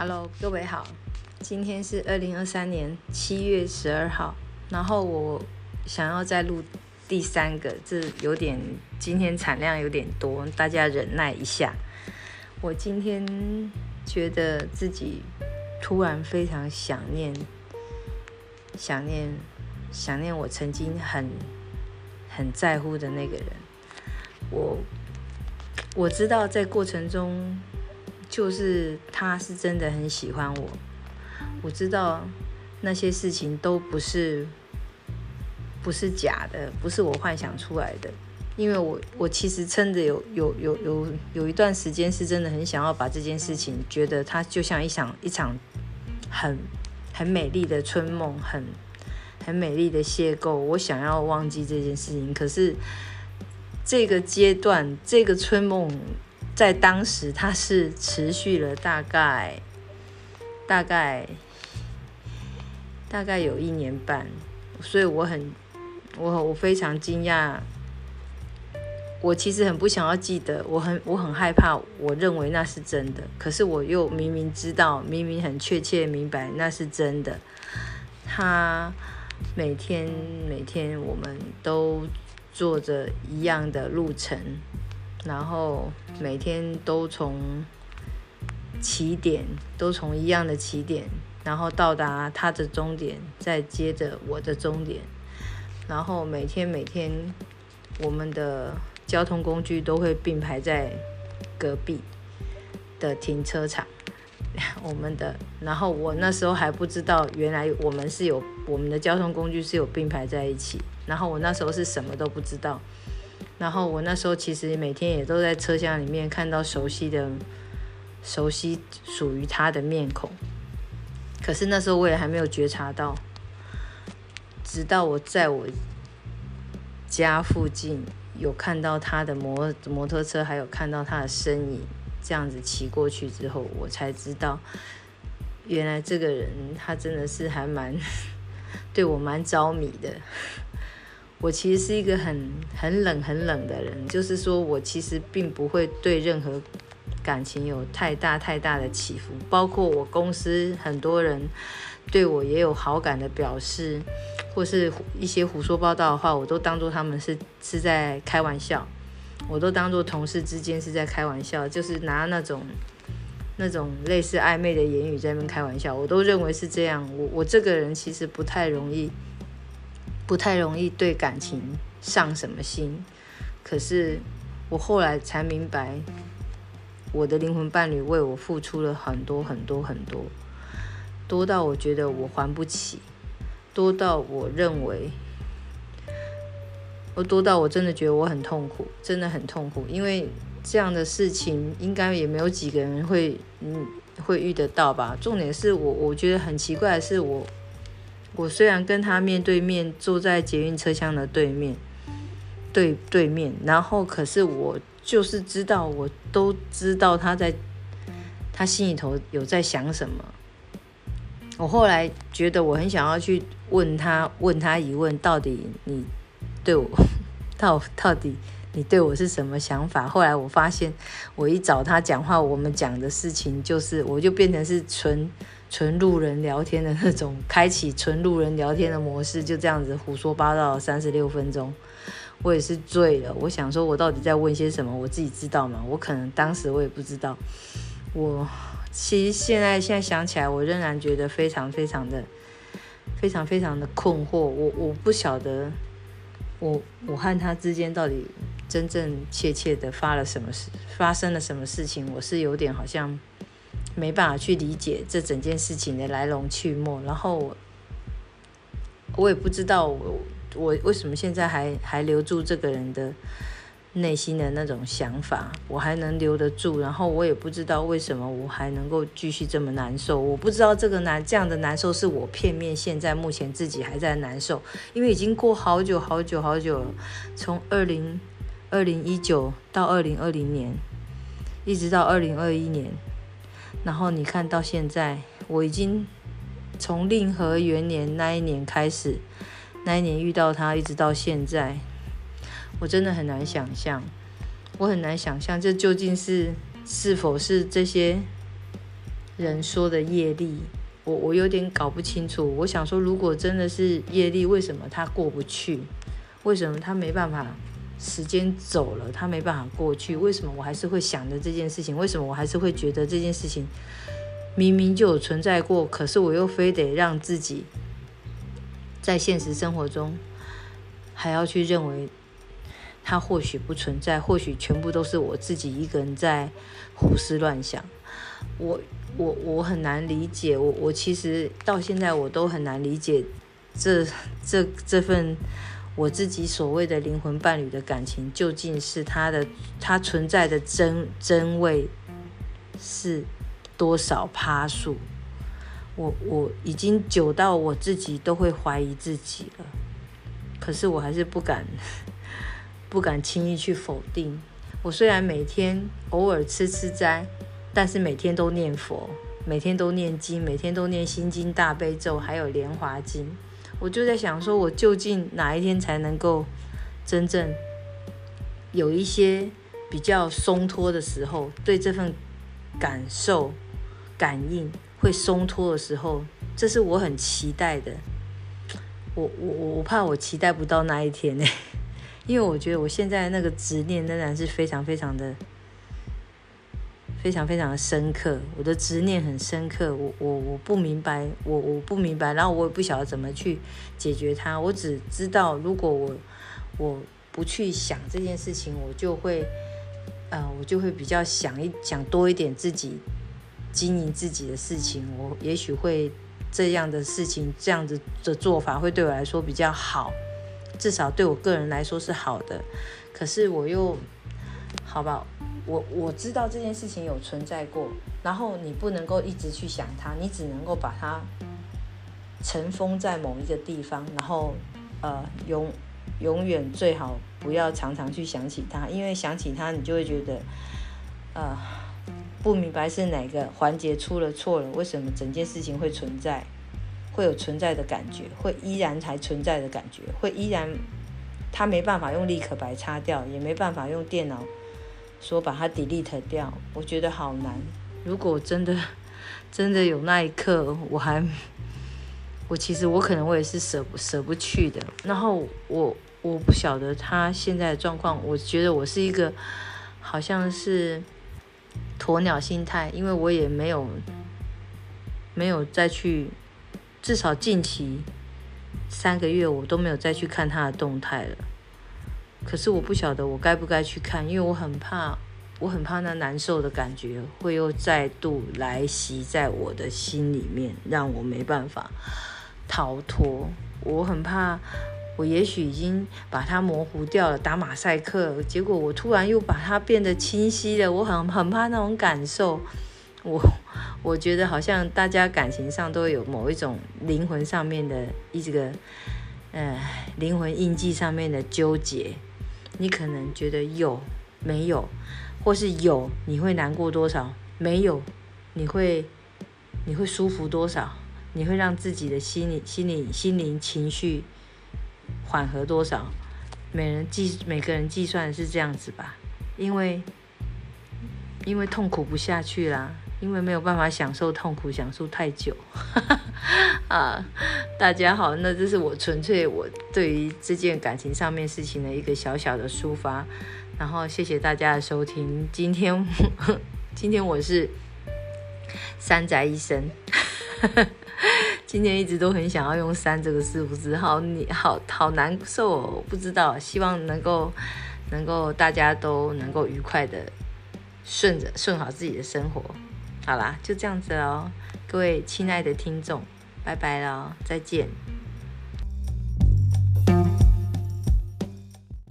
Hello，各位好，今天是二零二三年七月十二号，然后我想要再录第三个，这有点今天产量有点多，大家忍耐一下。我今天觉得自己突然非常想念，想念，想念我曾经很很在乎的那个人。我我知道在过程中。就是他是真的很喜欢我，我知道那些事情都不是不是假的，不是我幻想出来的。因为我我其实真的有有有有有一段时间是真的很想要把这件事情，觉得它就像一场一场很很美丽的春梦，很很美丽的邂逅。我想要忘记这件事情，可是这个阶段，这个春梦。在当时，它是持续了大概大概大概有一年半，所以我很我我非常惊讶。我其实很不想要记得，我很我很害怕，我认为那是真的，可是我又明明知道，明明很确切明白那是真的。他每天每天，我们都做着一样的路程。然后每天都从起点，都从一样的起点，然后到达他的终点，再接着我的终点。然后每天每天，我们的交通工具都会并排在隔壁的停车场。我们的，然后我那时候还不知道，原来我们是有我们的交通工具是有并排在一起。然后我那时候是什么都不知道。然后我那时候其实每天也都在车厢里面看到熟悉的、熟悉属于他的面孔，可是那时候我也还没有觉察到，直到我在我家附近有看到他的摩摩托车，还有看到他的身影，这样子骑过去之后，我才知道，原来这个人他真的是还蛮 对我蛮着迷的。我其实是一个很很冷很冷的人，就是说我其实并不会对任何感情有太大太大的起伏，包括我公司很多人对我也有好感的表示，或是一些胡说八道的话，我都当做他们是是在开玩笑，我都当做同事之间是在开玩笑，就是拿那种那种类似暧昧的言语在那边开玩笑，我都认为是这样。我我这个人其实不太容易。不太容易对感情上什么心，可是我后来才明白，我的灵魂伴侣为我付出了很多很多很多，多到我觉得我还不起，多到我认为，我多到我真的觉得我很痛苦，真的很痛苦，因为这样的事情应该也没有几个人会嗯会遇得到吧。重点是我我觉得很奇怪的是我。我我虽然跟他面对面坐在捷运车厢的对面，对对面，然后可是我就是知道，我都知道他在他心里头有在想什么。我后来觉得我很想要去问他，问他疑问，到底你对我 到到底你对我是什么想法？后来我发现，我一找他讲话，我们讲的事情就是，我就变成是纯。纯路人聊天的那种，开启纯路人聊天的模式，就这样子胡说八道三十六分钟，我也是醉了。我想说，我到底在问些什么？我自己知道吗？我可能当时我也不知道。我其实现在现在想起来，我仍然觉得非常非常的非常非常的困惑。我我不晓得，我我和他之间到底真正切切的发了什么事，发生了什么事情？我是有点好像。没办法去理解这整件事情的来龙去脉，然后我也不知道我我为什么现在还还留住这个人的内心的那种想法，我还能留得住，然后我也不知道为什么我还能够继续这么难受，我不知道这个难这样的难受是我片面现在目前自己还在难受，因为已经过好久好久好久了，从二零二零一九到二零二零年，一直到二零二一年。然后你看到现在，我已经从令和元年那一年开始，那一年遇到他，一直到现在，我真的很难想象，我很难想象这究竟是是否是这些人说的业力，我我有点搞不清楚。我想说，如果真的是业力，为什么他过不去？为什么他没办法？时间走了，他没办法过去。为什么我还是会想着这件事情？为什么我还是会觉得这件事情明明就有存在过？可是我又非得让自己在现实生活中还要去认为它或许不存在，或许全部都是我自己一个人在胡思乱想。我我我很难理解。我我其实到现在我都很难理解这这这份。我自己所谓的灵魂伴侣的感情，究竟是他的他存在的真真味是多少趴数？我我已经久到我自己都会怀疑自己了，可是我还是不敢 不敢轻易去否定。我虽然每天偶尔吃吃斋，但是每天都念佛，每天都念经，每天都念心经大悲咒，还有莲华经。我就在想，说我究竟哪一天才能够真正有一些比较松脱的时候，对这份感受、感应会松脱的时候，这是我很期待的。我我我我怕我期待不到那一天呢，因为我觉得我现在那个执念仍然是非常非常的。非常非常的深刻，我的执念很深刻，我我我不明白，我我不明白，然后我也不晓得怎么去解决它。我只知道，如果我我不去想这件事情，我就会呃，我就会比较想一想多一点自己经营自己的事情。我也许会这样的事情，这样子的做法会对我来说比较好，至少对我个人来说是好的。可是我又好吧。我我知道这件事情有存在过，然后你不能够一直去想它，你只能够把它尘封在某一个地方，然后呃永永远最好不要常常去想起它，因为想起它你就会觉得呃不明白是哪个环节出了错了，为什么整件事情会存在，会有存在的感觉，会依然还存在的感觉，会依然它没办法用立可白擦掉，也没办法用电脑。说把它 delete 掉，我觉得好难。如果真的真的有那一刻，我还我其实我可能我也是舍不舍不去的。然后我我不晓得他现在的状况，我觉得我是一个好像是鸵鸟心态，因为我也没有没有再去，至少近期三个月我都没有再去看他的动态了。可是我不晓得我该不该去看，因为我很怕，我很怕那难受的感觉会又再度来袭在我的心里面，让我没办法逃脱。我很怕，我也许已经把它模糊掉了，打马赛克，结果我突然又把它变得清晰了。我很很怕那种感受。我我觉得好像大家感情上都有某一种灵魂上面的一个，呃，灵魂印记上面的纠结。你可能觉得有没有，或是有你会难过多少？没有你会你会舒服多少？你会让自己的心理、心理、心灵情绪缓和多少？每人计每个人计算是这样子吧，因为因为痛苦不下去啦。因为没有办法享受痛苦，享受太久，啊！大家好，那这是我纯粹我对于这件感情上面事情的一个小小的抒发，然后谢谢大家的收听。今天 今天我是山宅医生，今天一直都很想要用“山”这个字，不知好你好好难受哦，不知道，希望能够能够大家都能够愉快的顺着顺好自己的生活。好啦，就这样子喽，各位亲爱的听众，拜拜喽，再见。